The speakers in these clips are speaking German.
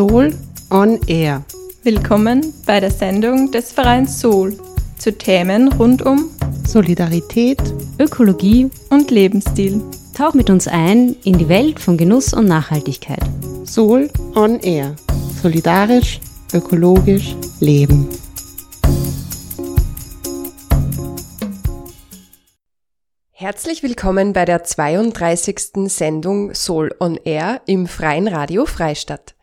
Soul on Air. Willkommen bei der Sendung des Vereins Soul zu Themen rund um Solidarität, Ökologie und Lebensstil. Tauch mit uns ein in die Welt von Genuss und Nachhaltigkeit. Soul on Air. Solidarisch, ökologisch, leben. Herzlich willkommen bei der 32. Sendung Soul on Air im Freien Radio Freistadt.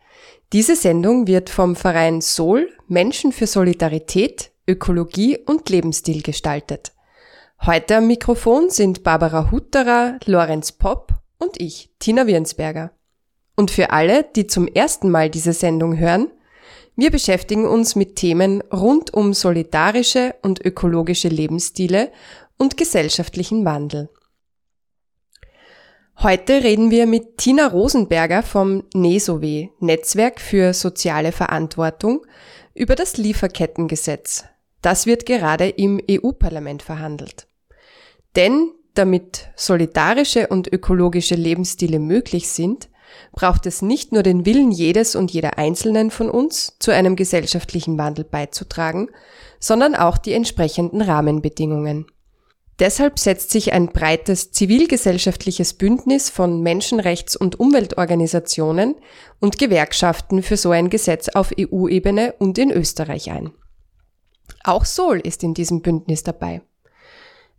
Diese Sendung wird vom Verein Soul Menschen für Solidarität, Ökologie und Lebensstil gestaltet. Heute am Mikrofon sind Barbara Hutterer, Lorenz Popp und ich, Tina Wirnsberger. Und für alle, die zum ersten Mal diese Sendung hören, wir beschäftigen uns mit Themen rund um solidarische und ökologische Lebensstile und gesellschaftlichen Wandel. Heute reden wir mit Tina Rosenberger vom NESOW, Netzwerk für soziale Verantwortung, über das Lieferkettengesetz. Das wird gerade im EU-Parlament verhandelt. Denn damit solidarische und ökologische Lebensstile möglich sind, braucht es nicht nur den Willen jedes und jeder Einzelnen von uns, zu einem gesellschaftlichen Wandel beizutragen, sondern auch die entsprechenden Rahmenbedingungen. Deshalb setzt sich ein breites zivilgesellschaftliches Bündnis von Menschenrechts- und Umweltorganisationen und Gewerkschaften für so ein Gesetz auf EU-Ebene und in Österreich ein. Auch Sol ist in diesem Bündnis dabei.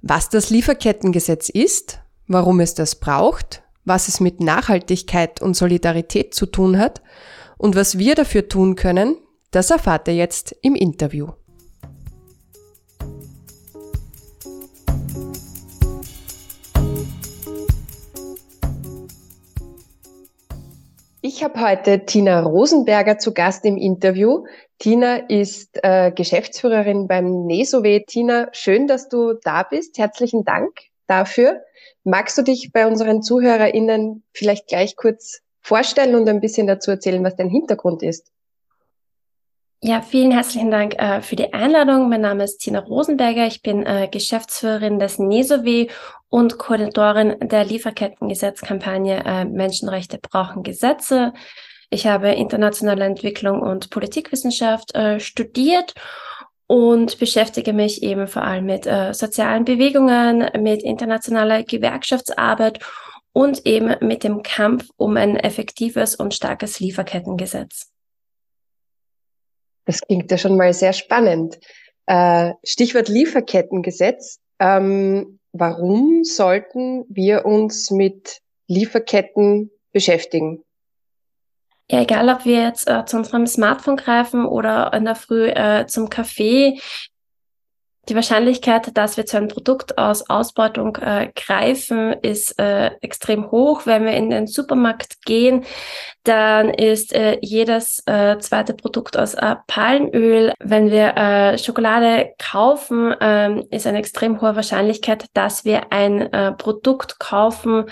Was das Lieferkettengesetz ist, warum es das braucht, was es mit Nachhaltigkeit und Solidarität zu tun hat und was wir dafür tun können, das erfahrt ihr jetzt im Interview. Ich habe heute Tina Rosenberger zu Gast im Interview. Tina ist äh, Geschäftsführerin beim NESOW. Tina, schön, dass du da bist. Herzlichen Dank dafür. Magst du dich bei unseren ZuhörerInnen vielleicht gleich kurz vorstellen und ein bisschen dazu erzählen, was dein Hintergrund ist? Ja, vielen herzlichen Dank äh, für die Einladung. Mein Name ist Tina Rosenberger. Ich bin äh, Geschäftsführerin des NESOW und Koordinatorin der Lieferkettengesetzkampagne äh, Menschenrechte brauchen Gesetze. Ich habe internationale Entwicklung und Politikwissenschaft äh, studiert und beschäftige mich eben vor allem mit äh, sozialen Bewegungen, mit internationaler Gewerkschaftsarbeit und eben mit dem Kampf um ein effektives und starkes Lieferkettengesetz. Das klingt ja schon mal sehr spannend. Äh, Stichwort Lieferkettengesetz. Ähm, warum sollten wir uns mit Lieferketten beschäftigen? Ja, egal ob wir jetzt äh, zu unserem Smartphone greifen oder in der Früh äh, zum Kaffee, die Wahrscheinlichkeit, dass wir zu einem Produkt aus Ausbeutung äh, greifen, ist äh, extrem hoch. Wenn wir in den Supermarkt gehen, dann ist äh, jedes äh, zweite Produkt aus äh, Palmöl. Wenn wir äh, Schokolade kaufen, äh, ist eine extrem hohe Wahrscheinlichkeit, dass wir ein Produkt kaufen,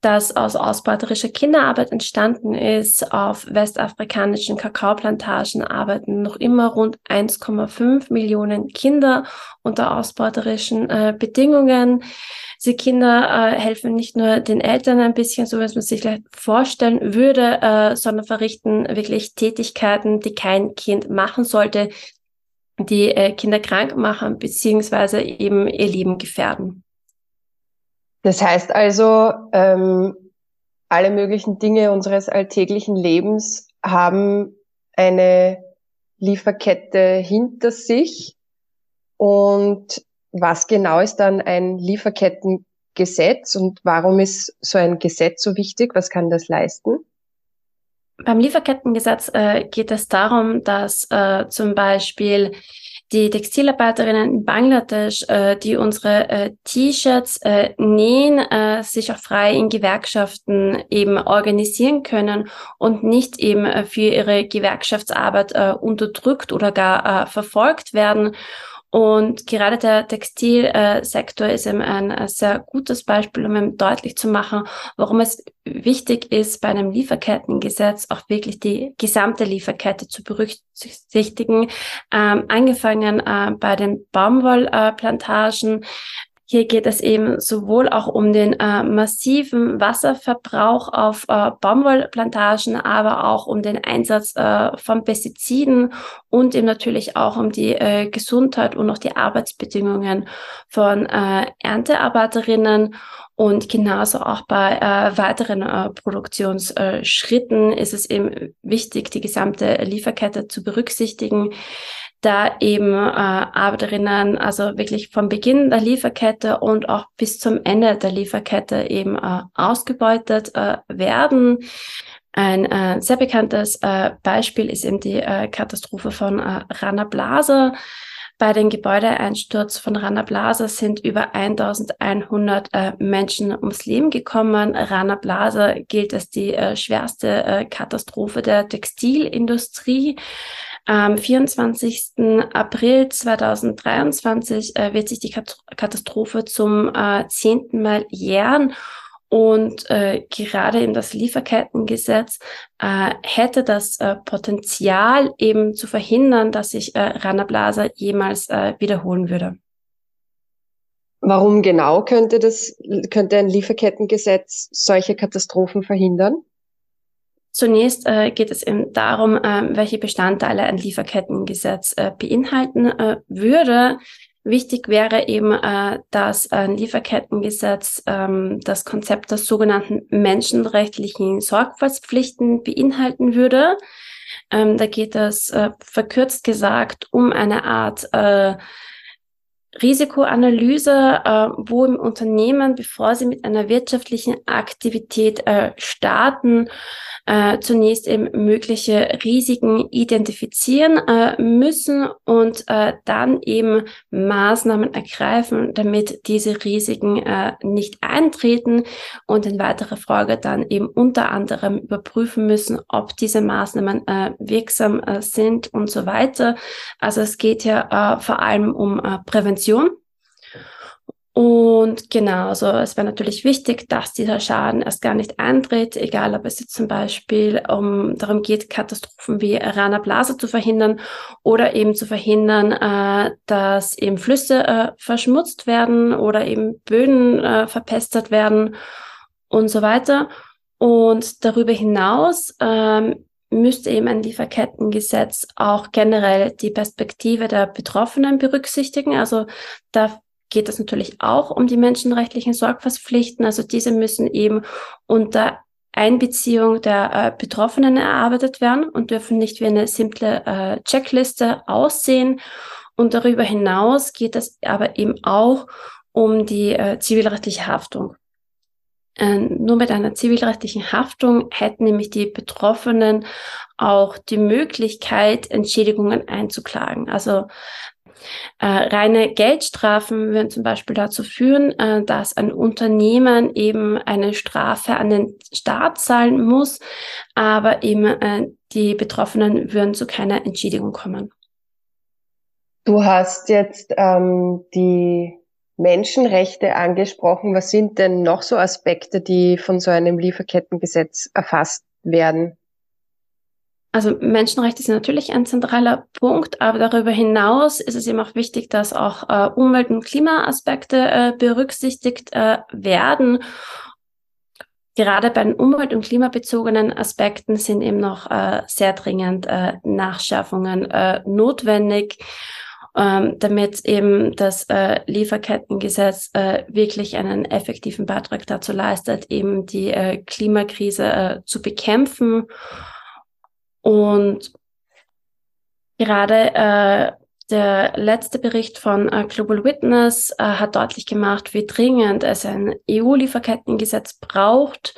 das aus ausbeuterischer Kinderarbeit entstanden ist. Auf westafrikanischen Kakaoplantagen arbeiten noch immer rund 1,5 Millionen Kinder unter ausbeuterischen äh, Bedingungen. Diese Kinder äh, helfen nicht nur den Eltern ein bisschen, so wie man sich vielleicht vorstellen würde, äh, sondern verrichten wirklich Tätigkeiten, die kein Kind machen sollte, die äh, Kinder krank machen, beziehungsweise eben ihr Leben gefährden. Das heißt also, ähm, alle möglichen Dinge unseres alltäglichen Lebens haben eine Lieferkette hinter sich und was genau ist dann ein Lieferkettengesetz und warum ist so ein Gesetz so wichtig? Was kann das leisten? Beim Lieferkettengesetz äh, geht es darum, dass äh, zum Beispiel die Textilarbeiterinnen in Bangladesch, äh, die unsere äh, T-Shirts äh, nähen, äh, sich auch frei in Gewerkschaften eben organisieren können und nicht eben äh, für ihre Gewerkschaftsarbeit äh, unterdrückt oder gar äh, verfolgt werden. Und gerade der Textilsektor ist eben ein sehr gutes Beispiel, um eben deutlich zu machen, warum es wichtig ist, bei einem Lieferkettengesetz auch wirklich die gesamte Lieferkette zu berücksichtigen. Ähm, angefangen äh, bei den Baumwollplantagen, Hier geht es eben sowohl auch um den äh, massiven Wasserverbrauch auf äh, Baumwollplantagen, aber auch um den Einsatz äh, von Pestiziden und eben natürlich auch um die äh, Gesundheit und auch die Arbeitsbedingungen von äh, Erntearbeiterinnen. Und genauso auch bei äh, weiteren äh, Produktionsschritten ist es eben wichtig, die gesamte Lieferkette zu berücksichtigen da eben äh, Arbeiterinnen also wirklich vom Beginn der Lieferkette und auch bis zum Ende der Lieferkette eben äh, ausgebeutet äh, werden. Ein äh, sehr bekanntes äh, Beispiel ist eben die äh, Katastrophe von äh, Rana Plaza. Bei dem Gebäudeeinsturz von Rana Plaza sind über 1100 äh, Menschen ums Leben gekommen. Rana Plaza gilt als die äh, schwerste äh, Katastrophe der Textilindustrie. Am 24. April 2023 äh, wird sich die Katastrophe zum äh, zehnten Mal jähren. Und äh, gerade in das Lieferkettengesetz äh, hätte das äh, Potenzial eben zu verhindern, dass sich äh, Rana Plaza jemals äh, wiederholen würde. Warum genau könnte das, könnte ein Lieferkettengesetz solche Katastrophen verhindern? Zunächst äh, geht es eben darum, äh, welche Bestandteile ein Lieferkettengesetz äh, beinhalten äh, würde. Wichtig wäre eben, äh, dass ein Lieferkettengesetz ähm, das Konzept der sogenannten menschenrechtlichen Sorgfaltspflichten beinhalten würde. Ähm, da geht es äh, verkürzt gesagt um eine Art Risikoanalyse, äh, wo im Unternehmen, bevor sie mit einer wirtschaftlichen Aktivität äh, starten, äh, zunächst eben mögliche Risiken identifizieren äh, müssen und äh, dann eben Maßnahmen ergreifen, damit diese Risiken äh, nicht eintreten und in weiterer Folge dann eben unter anderem überprüfen müssen, ob diese Maßnahmen wirksam sind und so weiter. Also es geht ja vor allem um äh, Prävention. Und genau, also es wäre natürlich wichtig, dass dieser Schaden erst gar nicht eintritt, egal ob es jetzt zum Beispiel um darum geht, Katastrophen wie Rana Blase zu verhindern oder eben zu verhindern, äh, dass eben Flüsse äh, verschmutzt werden oder eben Böden äh, verpestert werden und so weiter. Und darüber hinaus ähm, müsste eben ein Lieferkettengesetz auch generell die Perspektive der Betroffenen berücksichtigen. Also da geht es natürlich auch um die menschenrechtlichen Sorgfaltspflichten. Also diese müssen eben unter Einbeziehung der äh, Betroffenen erarbeitet werden und dürfen nicht wie eine simple äh, Checkliste aussehen. Und darüber hinaus geht es aber eben auch um die äh, zivilrechtliche Haftung. Äh, nur mit einer zivilrechtlichen Haftung hätten nämlich die Betroffenen auch die Möglichkeit, Entschädigungen einzuklagen. Also äh, reine Geldstrafen würden zum Beispiel dazu führen, äh, dass ein Unternehmen eben eine Strafe an den Staat zahlen muss, aber eben äh, die Betroffenen würden zu keiner Entschädigung kommen. Du hast jetzt ähm, die Menschenrechte angesprochen. Was sind denn noch so Aspekte, die von so einem Lieferkettengesetz erfasst werden? Also Menschenrechte sind natürlich ein zentraler Punkt, aber darüber hinaus ist es eben auch wichtig, dass auch äh, Umwelt- und Klimaaspekte äh, berücksichtigt äh, werden. Gerade bei den umwelt- und klimabezogenen Aspekten sind eben noch äh, sehr dringend äh, Nachschärfungen äh, notwendig, ähm, damit eben das äh, Lieferkettengesetz äh, wirklich einen effektiven Beitrag dazu leistet, eben die äh, Klimakrise äh, zu bekämpfen. Und gerade äh, der letzte Bericht von äh, Global Witness äh, hat deutlich gemacht, wie dringend es ein EU-Lieferkettengesetz braucht,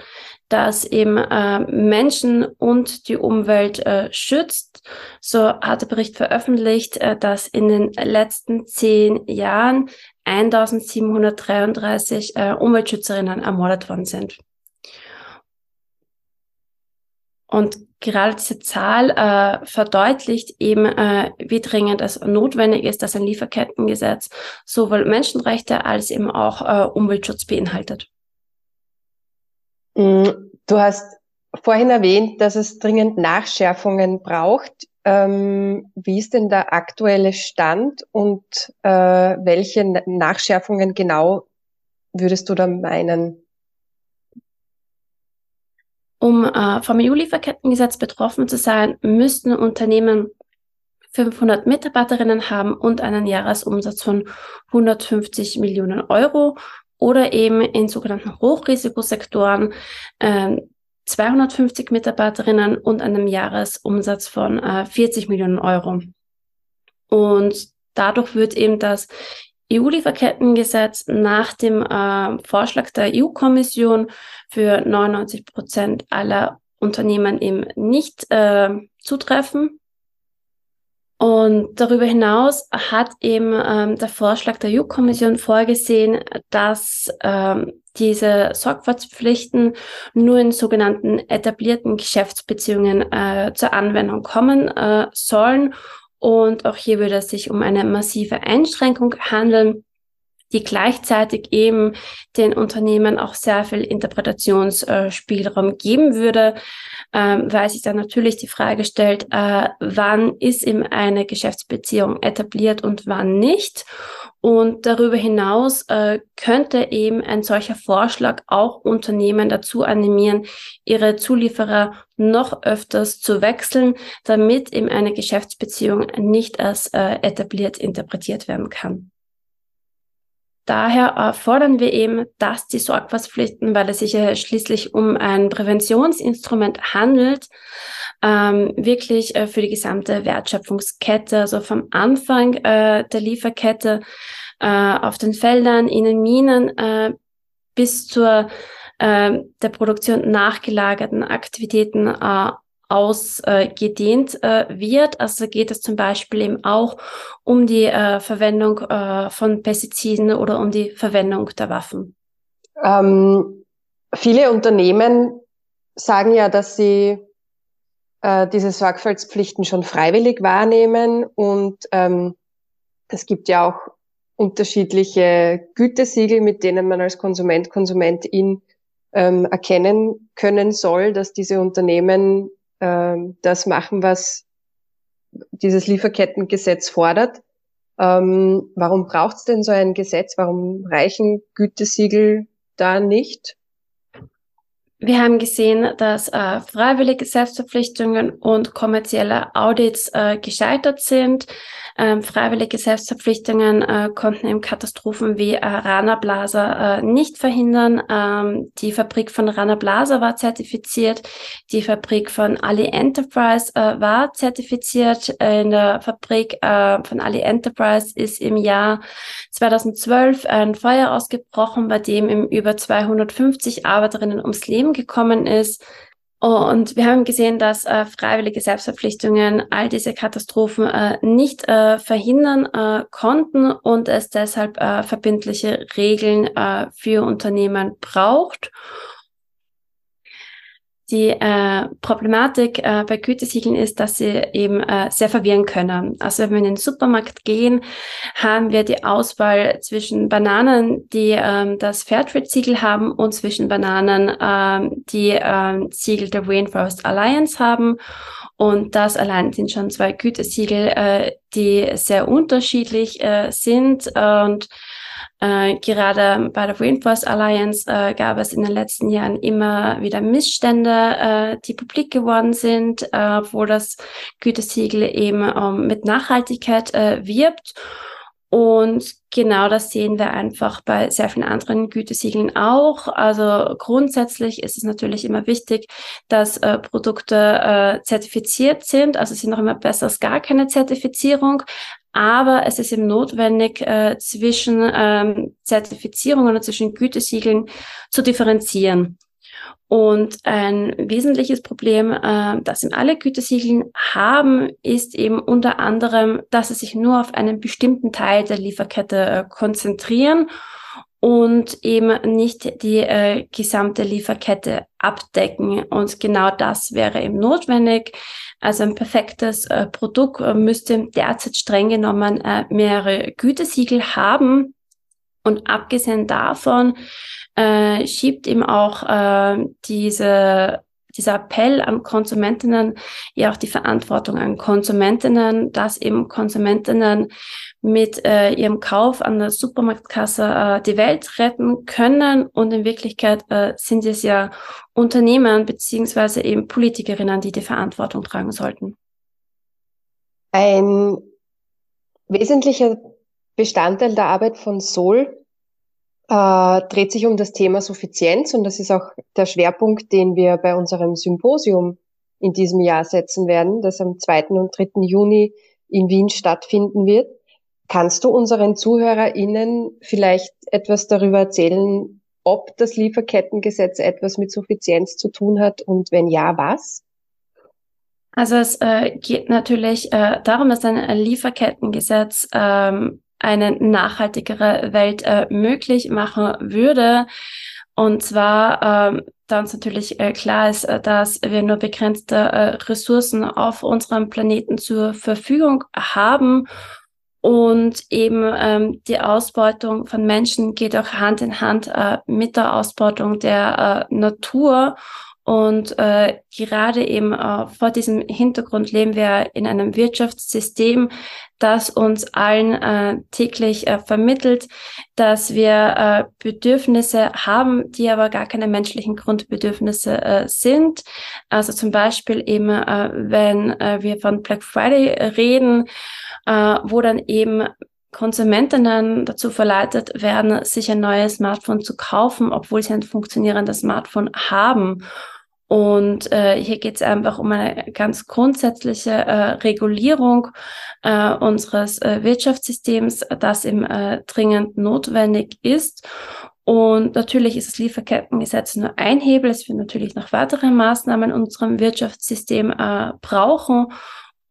das eben äh, Menschen und die Umwelt äh, schützt. So hat der Bericht veröffentlicht, äh, dass in den letzten zehn Jahren 1733 äh, Umweltschützerinnen ermordet worden sind. Und gerade diese Zahl äh, verdeutlicht eben, äh, wie dringend es notwendig ist, dass ein Lieferkettengesetz sowohl Menschenrechte als eben auch äh, Umweltschutz beinhaltet. Mm, du hast vorhin erwähnt, dass es dringend Nachschärfungen braucht. ähm, wie ist denn der aktuelle Stand und äh, welche Nachschärfungen genau würdest du da meinen? Um äh, vom EU-Lieferkettengesetz betroffen zu sein, müssten Unternehmen 500 Mitarbeiterinnen haben und einen Jahresumsatz von 150 Millionen Euro oder eben in sogenannten Hochrisikosektoren äh, 250 Mitarbeiterinnen und einem Jahresumsatz von äh, 40 Millionen Euro. Und dadurch wird eben das EU-Lieferkettengesetz nach dem äh, Vorschlag der EU-Kommission für 99 Prozent aller Unternehmen eben nicht äh, zutreffen. Und darüber hinaus hat eben ähm, der Vorschlag der EU-Kommission vorgesehen, dass ähm, diese Sorgfaltspflichten nur in sogenannten etablierten Geschäftsbeziehungen äh, zur Anwendung kommen äh, sollen. Und auch hier würde es sich um eine massive Einschränkung handeln die gleichzeitig eben den Unternehmen auch sehr viel Interpretationsspielraum geben würde, ähm, weil sich dann natürlich die Frage stellt, äh, wann ist eben eine Geschäftsbeziehung etabliert und wann nicht. Und darüber hinaus äh, könnte eben ein solcher Vorschlag auch Unternehmen dazu animieren, ihre Zulieferer noch öfters zu wechseln, damit eben eine Geschäftsbeziehung nicht als äh, etabliert interpretiert werden kann. Daher äh, fordern wir eben, dass die Sorgfaltspflichten, weil es sich ja schließlich um ein Präventionsinstrument handelt, ähm, wirklich äh, für die gesamte Wertschöpfungskette, also vom Anfang äh, der Lieferkette äh, auf den Feldern, in den Minen äh, bis zur äh, der Produktion nachgelagerten Aktivitäten ausgedehnt äh, wird. Also geht es zum Beispiel eben auch um die äh, Verwendung äh, von Pestiziden oder um die Verwendung der Waffen. Ähm, viele Unternehmen sagen ja, dass sie äh, diese Sorgfaltspflichten schon freiwillig wahrnehmen und ähm, es gibt ja auch unterschiedliche Gütesiegel, mit denen man als Konsument, Konsumentin ähm, erkennen können soll, dass diese Unternehmen ähm, das machen, was dieses Lieferkettengesetz fordert. Ähm, warum braucht es denn so ein Gesetz? Warum reichen Gütesiegel da nicht? Wir haben gesehen, dass äh, freiwillige Selbstverpflichtungen und kommerzielle Audits äh, gescheitert sind. Ähm, freiwillige Selbstverpflichtungen äh, konnten im Katastrophen wie äh, Rana Plaza äh, nicht verhindern. Ähm, die Fabrik von Rana Plaza war zertifiziert. Die Fabrik von Ali Enterprise äh, war zertifiziert. In der Fabrik äh, von Ali Enterprise ist im Jahr 2012 ein Feuer ausgebrochen, bei dem im über 250 Arbeiterinnen ums Leben gekommen ist. Und wir haben gesehen, dass äh, freiwillige Selbstverpflichtungen all diese Katastrophen äh, nicht äh, verhindern äh, konnten und es deshalb äh, verbindliche Regeln äh, für Unternehmen braucht. Die äh, Problematik äh, bei Gütesiegeln ist, dass sie eben äh, sehr verwirren können. Also wenn wir in den Supermarkt gehen, haben wir die Auswahl zwischen Bananen, die ähm, das Fairtrade-Siegel haben und zwischen Bananen, ähm, die ähm, Siegel der Rainforest Alliance haben. Und das allein sind schon zwei Gütesiegel, äh, die sehr unterschiedlich äh, sind und äh, gerade bei der Rainforest Alliance äh, gab es in den letzten Jahren immer wieder Missstände, äh, die publik geworden sind, äh, wo das Gütesiegel eben ähm, mit Nachhaltigkeit äh, wirbt. Und genau das sehen wir einfach bei sehr vielen anderen Gütesiegeln auch. Also grundsätzlich ist es natürlich immer wichtig, dass äh, Produkte äh, zertifiziert sind. Also es sind noch immer besser als gar keine Zertifizierung aber es ist eben notwendig, äh, zwischen ähm, Zertifizierungen und zwischen Gütesiegeln zu differenzieren. Und ein wesentliches Problem, äh, das eben alle Gütesiegeln haben, ist eben unter anderem, dass sie sich nur auf einen bestimmten Teil der Lieferkette äh, konzentrieren und eben nicht die äh, gesamte Lieferkette abdecken. Und genau das wäre eben notwendig. Also ein perfektes äh, Produkt äh, müsste derzeit streng genommen äh, mehrere Gütesiegel haben. Und abgesehen davon äh, schiebt ihm auch äh, diese dieser Appell an Konsumentinnen, ja auch die Verantwortung an Konsumentinnen, dass eben Konsumentinnen mit äh, ihrem Kauf an der Supermarktkasse äh, die Welt retten können. Und in Wirklichkeit äh, sind es ja Unternehmen beziehungsweise eben Politikerinnen, die die Verantwortung tragen sollten. Ein wesentlicher Bestandteil der Arbeit von Sol äh, dreht sich um das Thema Suffizienz und das ist auch der Schwerpunkt, den wir bei unserem Symposium in diesem Jahr setzen werden, das am 2. und 3. Juni in Wien stattfinden wird. Kannst du unseren ZuhörerInnen vielleicht etwas darüber erzählen, ob das Lieferkettengesetz etwas mit Suffizienz zu tun hat und wenn ja, was? Also es äh, geht natürlich äh, darum, dass ein Lieferkettengesetz ähm, eine nachhaltigere Welt äh, möglich machen würde. Und zwar, ähm, da uns natürlich äh, klar ist, äh, dass wir nur begrenzte äh, Ressourcen auf unserem Planeten zur Verfügung haben. Und eben ähm, die Ausbeutung von Menschen geht auch Hand in Hand äh, mit der Ausbeutung der äh, Natur. Und äh, gerade eben äh, vor diesem Hintergrund leben wir in einem Wirtschaftssystem, das uns allen äh, täglich äh, vermittelt, dass wir äh, Bedürfnisse haben, die aber gar keine menschlichen Grundbedürfnisse äh, sind. Also zum Beispiel eben, äh, wenn äh, wir von Black Friday reden, äh, wo dann eben Konsumentinnen dazu verleitet werden, sich ein neues Smartphone zu kaufen, obwohl sie ein funktionierendes Smartphone haben. Und äh, hier geht es einfach um eine ganz grundsätzliche äh, Regulierung äh, unseres äh, Wirtschaftssystems, das eben äh, dringend notwendig ist. Und natürlich ist das Lieferkettengesetz nur ein Hebel. Es wird natürlich noch weitere Maßnahmen in unserem Wirtschaftssystem äh, brauchen.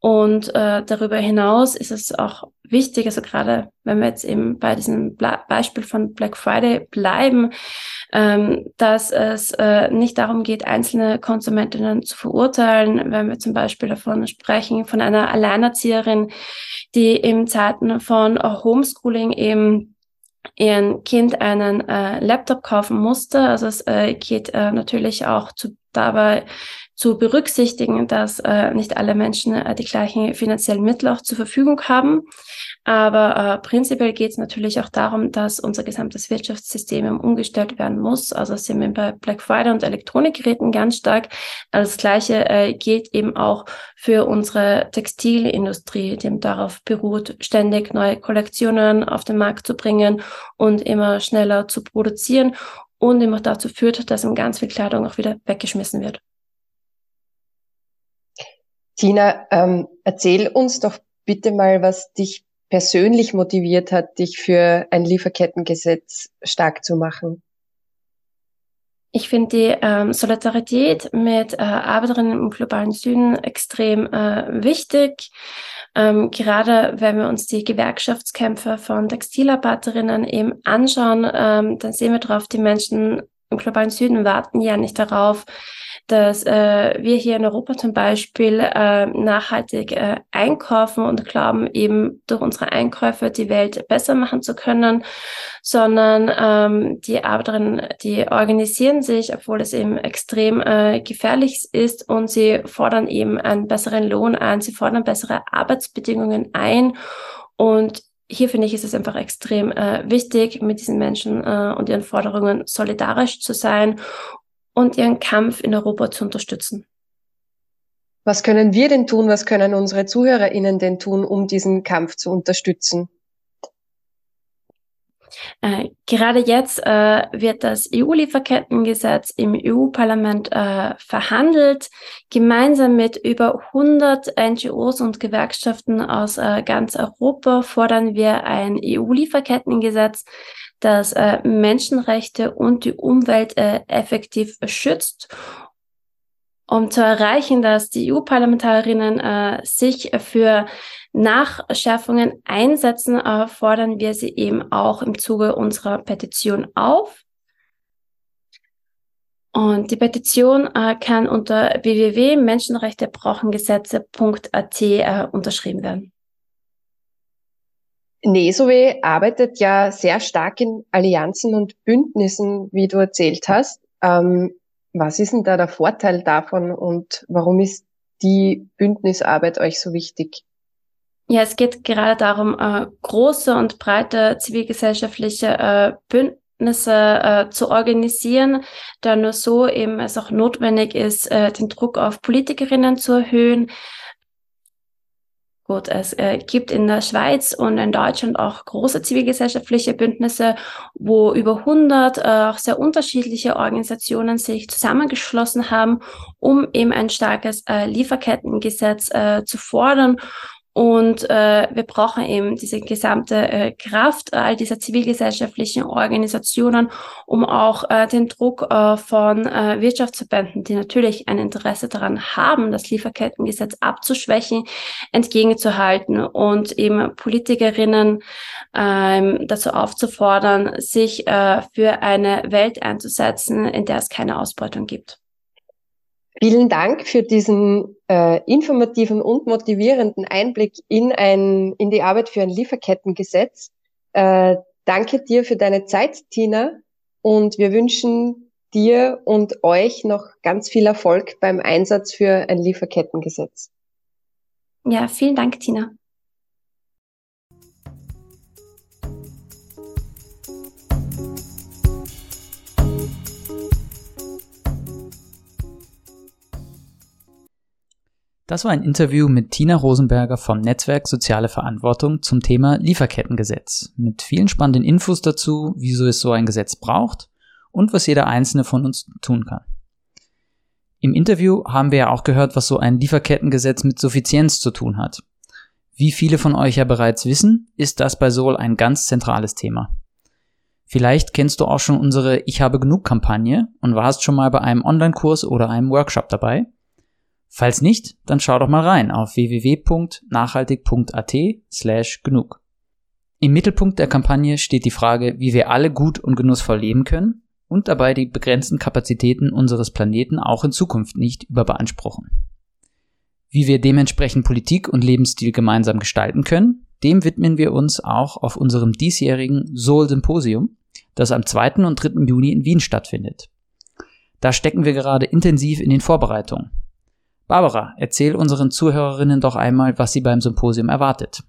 Und äh, darüber hinaus ist es auch wichtig, also gerade wenn wir jetzt eben bei diesem Bla Beispiel von Black Friday bleiben, ähm, dass es äh, nicht darum geht, einzelne Konsumentinnen zu verurteilen, wenn wir zum Beispiel davon sprechen, von einer Alleinerzieherin, die in Zeiten von Homeschooling eben ihren Kind einen äh, Laptop kaufen musste. Also es äh, geht äh, natürlich auch zu, dabei zu berücksichtigen, dass äh, nicht alle Menschen äh, die gleichen finanziellen Mittel auch zur Verfügung haben. Aber äh, prinzipiell geht es natürlich auch darum, dass unser gesamtes Wirtschaftssystem umgestellt werden muss. Also sind wir bei Black Friday und Elektronikgeräten ganz stark. Das Gleiche äh, gilt eben auch für unsere Textilindustrie, die darauf beruht, ständig neue Kollektionen auf den Markt zu bringen und immer schneller zu produzieren und immer dazu führt, dass ganz viel Kleidung auch wieder weggeschmissen wird. Tina, ähm, erzähl uns doch bitte mal, was dich persönlich motiviert hat, dich für ein Lieferkettengesetz stark zu machen. Ich finde die ähm, Solidarität mit äh, Arbeiterinnen im globalen Süden extrem äh, wichtig. Ähm, gerade wenn wir uns die Gewerkschaftskämpfe von Textilarbeiterinnen eben anschauen, ähm, dann sehen wir drauf, die Menschen im globalen Süden warten ja nicht darauf, dass äh, wir hier in Europa zum Beispiel äh, nachhaltig äh, einkaufen und glauben, eben durch unsere Einkäufe die Welt besser machen zu können, sondern ähm, die Arbeiterinnen, die organisieren sich, obwohl es eben extrem äh, gefährlich ist und sie fordern eben einen besseren Lohn ein, sie fordern bessere Arbeitsbedingungen ein. Und hier finde ich, ist es einfach extrem äh, wichtig, mit diesen Menschen äh, und ihren Forderungen solidarisch zu sein und ihren Kampf in Europa zu unterstützen. Was können wir denn tun? Was können unsere ZuhörerInnen denn tun, um diesen Kampf zu unterstützen? Äh, gerade jetzt äh, wird das EU-Lieferkettengesetz im EU-Parlament äh, verhandelt. Gemeinsam mit über 100 NGOs und Gewerkschaften aus äh, ganz Europa fordern wir ein EU-Lieferkettengesetz, das äh, Menschenrechte und die Umwelt äh, effektiv schützt. Um zu erreichen, dass die EU-Parlamentarierinnen äh, sich für Nachschärfungen einsetzen, äh, fordern wir sie eben auch im Zuge unserer Petition auf. Und die Petition äh, kann unter www.menschenrechtebrauchengesetze.at äh, unterschrieben werden. Nesowe arbeitet ja sehr stark in Allianzen und Bündnissen, wie du erzählt hast. Ähm, Was ist denn da der Vorteil davon und warum ist die Bündnisarbeit euch so wichtig? Ja, es geht gerade darum, äh, große und breite zivilgesellschaftliche äh, Bündnisse äh, zu organisieren, da nur so eben es auch notwendig ist, äh, den Druck auf Politikerinnen zu erhöhen, Gut, es äh, gibt in der Schweiz und in Deutschland auch große zivilgesellschaftliche Bündnisse, wo über 100 äh, auch sehr unterschiedliche Organisationen sich zusammengeschlossen haben, um eben ein starkes äh, Lieferkettengesetz zu fordern und äh, wir brauchen eben diese gesamte äh, Kraft all dieser zivilgesellschaftlichen Organisationen, um auch äh, den Druck äh, von äh, Wirtschaftsverbänden, die natürlich ein Interesse daran haben, das Lieferkettengesetz abzuschwächen, entgegenzuhalten und eben Politikerinnen ähm, dazu aufzufordern, sich äh, für eine Welt einzusetzen, in der es keine Ausbeutung gibt. Vielen Dank für diesen äh, informativen und motivierenden Einblick in, ein, in die Arbeit für ein Lieferkettengesetz. Äh, danke dir für deine Zeit, Tina, und wir wünschen dir und euch noch ganz viel Erfolg beim Einsatz für ein Lieferkettengesetz. Ja, vielen Dank, Tina. Das war ein Interview mit Tina Rosenberger vom Netzwerk Soziale Verantwortung zum Thema Lieferkettengesetz. Mit vielen spannenden Infos dazu, wieso es so ein Gesetz braucht und was jeder einzelne von uns tun kann. Im Interview haben wir ja auch gehört, was so ein Lieferkettengesetz mit Suffizienz zu tun hat. Wie viele von euch ja bereits wissen, ist das bei Sol ein ganz zentrales Thema. Vielleicht kennst du auch schon unsere Ich habe genug Kampagne und warst schon mal bei einem Online-Kurs oder einem Workshop dabei. Falls nicht, dann schau doch mal rein auf www.nachhaltig.at slash genug. Im Mittelpunkt der Kampagne steht die Frage, wie wir alle gut und genussvoll leben können und dabei die begrenzten Kapazitäten unseres Planeten auch in Zukunft nicht überbeanspruchen. Wie wir dementsprechend Politik und Lebensstil gemeinsam gestalten können, dem widmen wir uns auch auf unserem diesjährigen Soul Symposium, das am 2. und 3. Juni in Wien stattfindet. Da stecken wir gerade intensiv in den Vorbereitungen Barbara, erzähl unseren Zuhörerinnen doch einmal, was sie beim Symposium erwartet.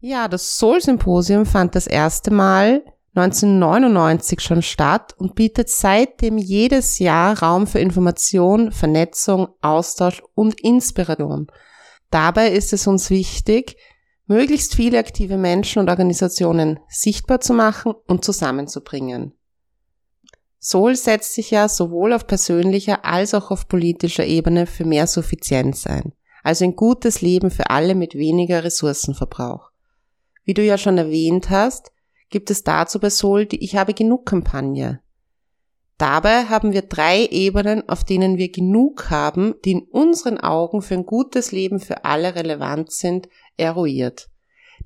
Ja, das Soul-Symposium fand das erste Mal 1999 schon statt und bietet seitdem jedes Jahr Raum für Information, Vernetzung, Austausch und Inspiration. Dabei ist es uns wichtig, möglichst viele aktive Menschen und Organisationen sichtbar zu machen und zusammenzubringen. Sol setzt sich ja sowohl auf persönlicher als auch auf politischer Ebene für mehr Suffizienz ein, also ein gutes Leben für alle mit weniger Ressourcenverbrauch. Wie du ja schon erwähnt hast, gibt es dazu bei Sol die Ich habe genug Kampagne. Dabei haben wir drei Ebenen, auf denen wir genug haben, die in unseren Augen für ein gutes Leben für alle relevant sind, eruiert.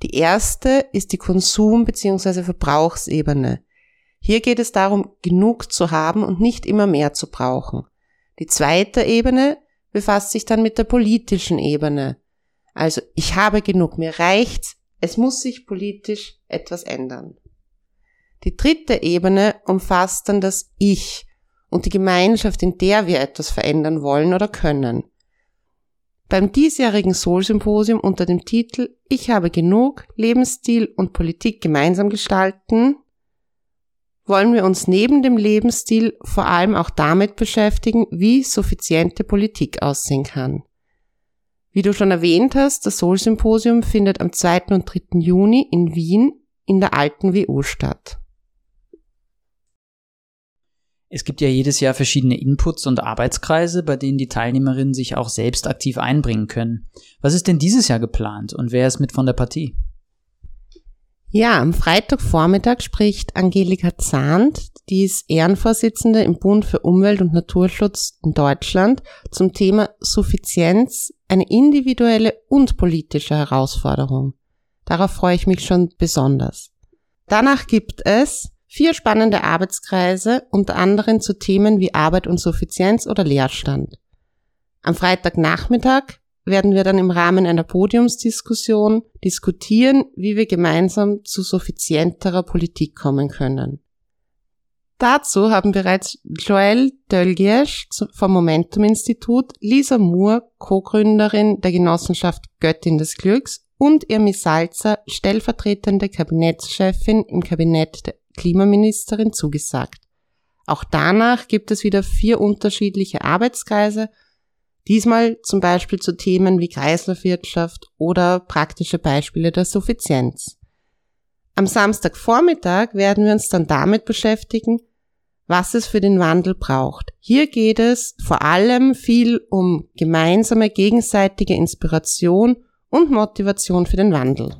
Die erste ist die Konsum- bzw. Verbrauchsebene. Hier geht es darum, genug zu haben und nicht immer mehr zu brauchen. Die zweite Ebene befasst sich dann mit der politischen Ebene. Also ich habe genug, mir reicht's, es muss sich politisch etwas ändern. Die dritte Ebene umfasst dann das Ich und die Gemeinschaft, in der wir etwas verändern wollen oder können. Beim diesjährigen Soul-Symposium unter dem Titel Ich habe genug, Lebensstil und Politik gemeinsam gestalten wollen wir uns neben dem Lebensstil vor allem auch damit beschäftigen, wie suffiziente Politik aussehen kann. Wie du schon erwähnt hast, das Soul-Symposium findet am 2. und 3. Juni in Wien in der alten WU statt. Es gibt ja jedes Jahr verschiedene Inputs und Arbeitskreise, bei denen die Teilnehmerinnen sich auch selbst aktiv einbringen können. Was ist denn dieses Jahr geplant und wer ist mit von der Partie? Ja, am Freitagvormittag spricht Angelika Zahnt, die ist Ehrenvorsitzende im Bund für Umwelt und Naturschutz in Deutschland, zum Thema Suffizienz, eine individuelle und politische Herausforderung. Darauf freue ich mich schon besonders. Danach gibt es vier spannende Arbeitskreise, unter anderem zu Themen wie Arbeit und Suffizienz oder Leerstand. Am Freitagnachmittag werden wir dann im Rahmen einer Podiumsdiskussion diskutieren, wie wir gemeinsam zu suffizienterer Politik kommen können. Dazu haben bereits Joël Dölgiesch vom Momentum-Institut, Lisa Moore, Co-Gründerin der Genossenschaft Göttin des Glücks und Irmi Salzer, stellvertretende Kabinettschefin im Kabinett der Klimaministerin, zugesagt. Auch danach gibt es wieder vier unterschiedliche Arbeitskreise, diesmal zum Beispiel zu Themen wie Kreislaufwirtschaft oder praktische Beispiele der Suffizienz. Am Samstagvormittag werden wir uns dann damit beschäftigen, was es für den Wandel braucht. Hier geht es vor allem viel um gemeinsame gegenseitige Inspiration und Motivation für den Wandel.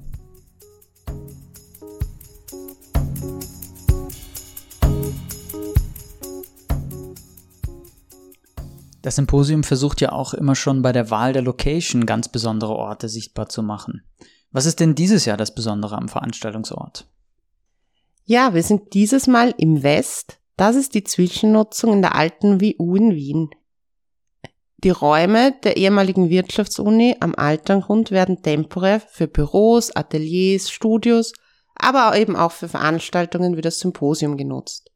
Das Symposium versucht ja auch immer schon bei der Wahl der Location ganz besondere Orte sichtbar zu machen. Was ist denn dieses Jahr das Besondere am Veranstaltungsort? Ja, wir sind dieses Mal im West. Das ist die Zwischennutzung in der alten WU in Wien. Die Räume der ehemaligen Wirtschaftsuni am Alterngrund werden temporär für Büros, Ateliers, Studios, aber eben auch für Veranstaltungen wie das Symposium genutzt.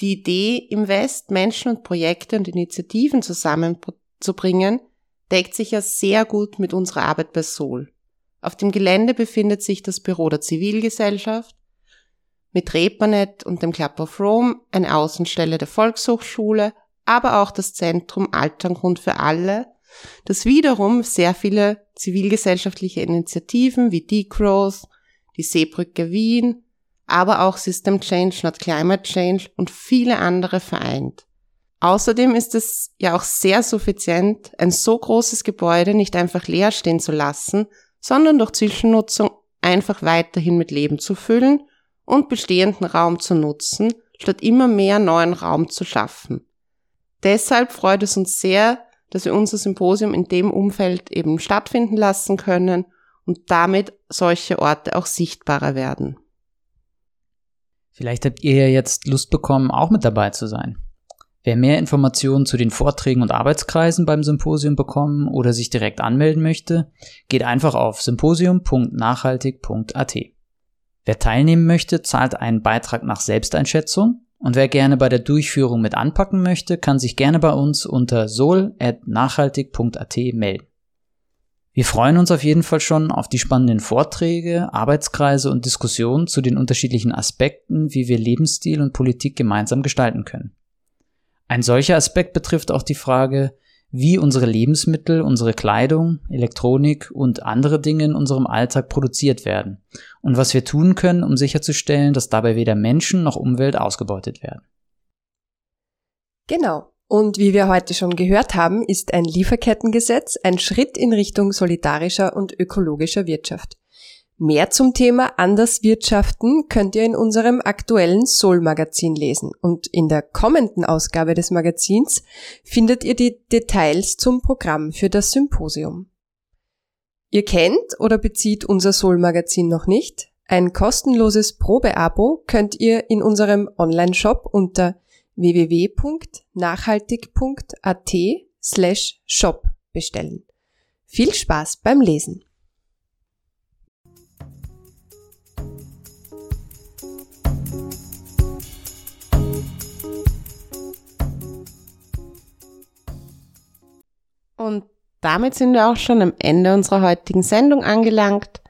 Die Idee, im West Menschen und Projekte und Initiativen zusammenzubringen, deckt sich ja sehr gut mit unserer Arbeit bei Sol. Auf dem Gelände befindet sich das Büro der Zivilgesellschaft, mit Repanet und dem Club of Rome eine Außenstelle der Volkshochschule aber auch das Zentrum Alterngrund für alle, das wiederum sehr viele zivilgesellschaftliche Initiativen wie Degrowth, die Seebrücke Wien, aber auch System Change, Not Climate Change und viele andere vereint. Außerdem ist es ja auch sehr suffizient, ein so großes Gebäude nicht einfach leer stehen zu lassen, sondern durch Zwischennutzung einfach weiterhin mit Leben zu füllen und bestehenden Raum zu nutzen, statt immer mehr neuen Raum zu schaffen. Deshalb freut es uns sehr, dass wir unser Symposium in dem Umfeld eben stattfinden lassen können und damit solche Orte auch sichtbarer werden. Vielleicht habt ihr ja jetzt Lust bekommen, auch mit dabei zu sein. Wer mehr Informationen zu den Vorträgen und Arbeitskreisen beim Symposium bekommen oder sich direkt anmelden möchte, geht einfach auf symposium.nachhaltig.at. Wer teilnehmen möchte, zahlt einen Beitrag nach Selbsteinschätzung und wer gerne bei der Durchführung mit anpacken möchte, kann sich gerne bei uns unter sol.nachhaltig.at melden. Wir freuen uns auf jeden Fall schon auf die spannenden Vorträge, Arbeitskreise und Diskussionen zu den unterschiedlichen Aspekten, wie wir Lebensstil und Politik gemeinsam gestalten können. Ein solcher Aspekt betrifft auch die Frage, wie unsere Lebensmittel, unsere Kleidung, Elektronik und andere Dinge in unserem Alltag produziert werden und was wir tun können, um sicherzustellen, dass dabei weder Menschen noch Umwelt ausgebeutet werden. Genau. Und wie wir heute schon gehört haben, ist ein Lieferkettengesetz ein Schritt in Richtung solidarischer und ökologischer Wirtschaft. Mehr zum Thema Anderswirtschaften könnt ihr in unserem aktuellen Soul-Magazin lesen und in der kommenden Ausgabe des Magazins findet ihr die Details zum Programm für das Symposium. Ihr kennt oder bezieht unser Soul-Magazin noch nicht? Ein kostenloses Probeabo könnt ihr in unserem Online-Shop unter www.nachhaltig.at slash shop bestellen. Viel Spaß beim Lesen! Und damit sind wir auch schon am Ende unserer heutigen Sendung angelangt.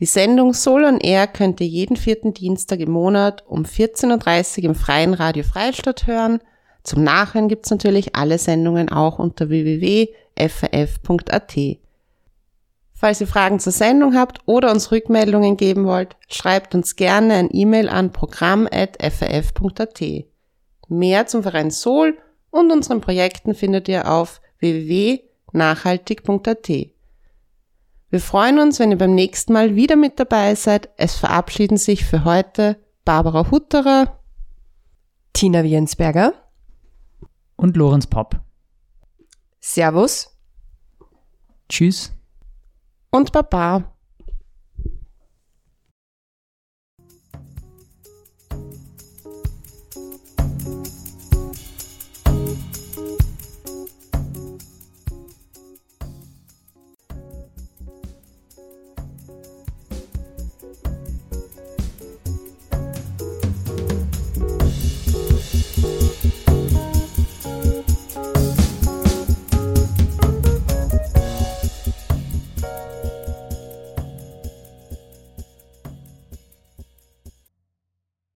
Die Sendung Soul on Air könnt ihr jeden vierten Dienstag im Monat um 14.30 Uhr im freien Radio Freistadt hören. Zum Nachhören gibt's natürlich alle Sendungen auch unter www.faf.at. Falls ihr Fragen zur Sendung habt oder uns Rückmeldungen geben wollt, schreibt uns gerne ein E-Mail an programm.faf.at. Mehr zum Verein Soul und unseren Projekten findet ihr auf www nachhaltig.at. Wir freuen uns, wenn ihr beim nächsten Mal wieder mit dabei seid. Es verabschieden sich für heute Barbara Hutterer, Tina Wiensberger und Lorenz Popp. Servus. Tschüss. Und Baba.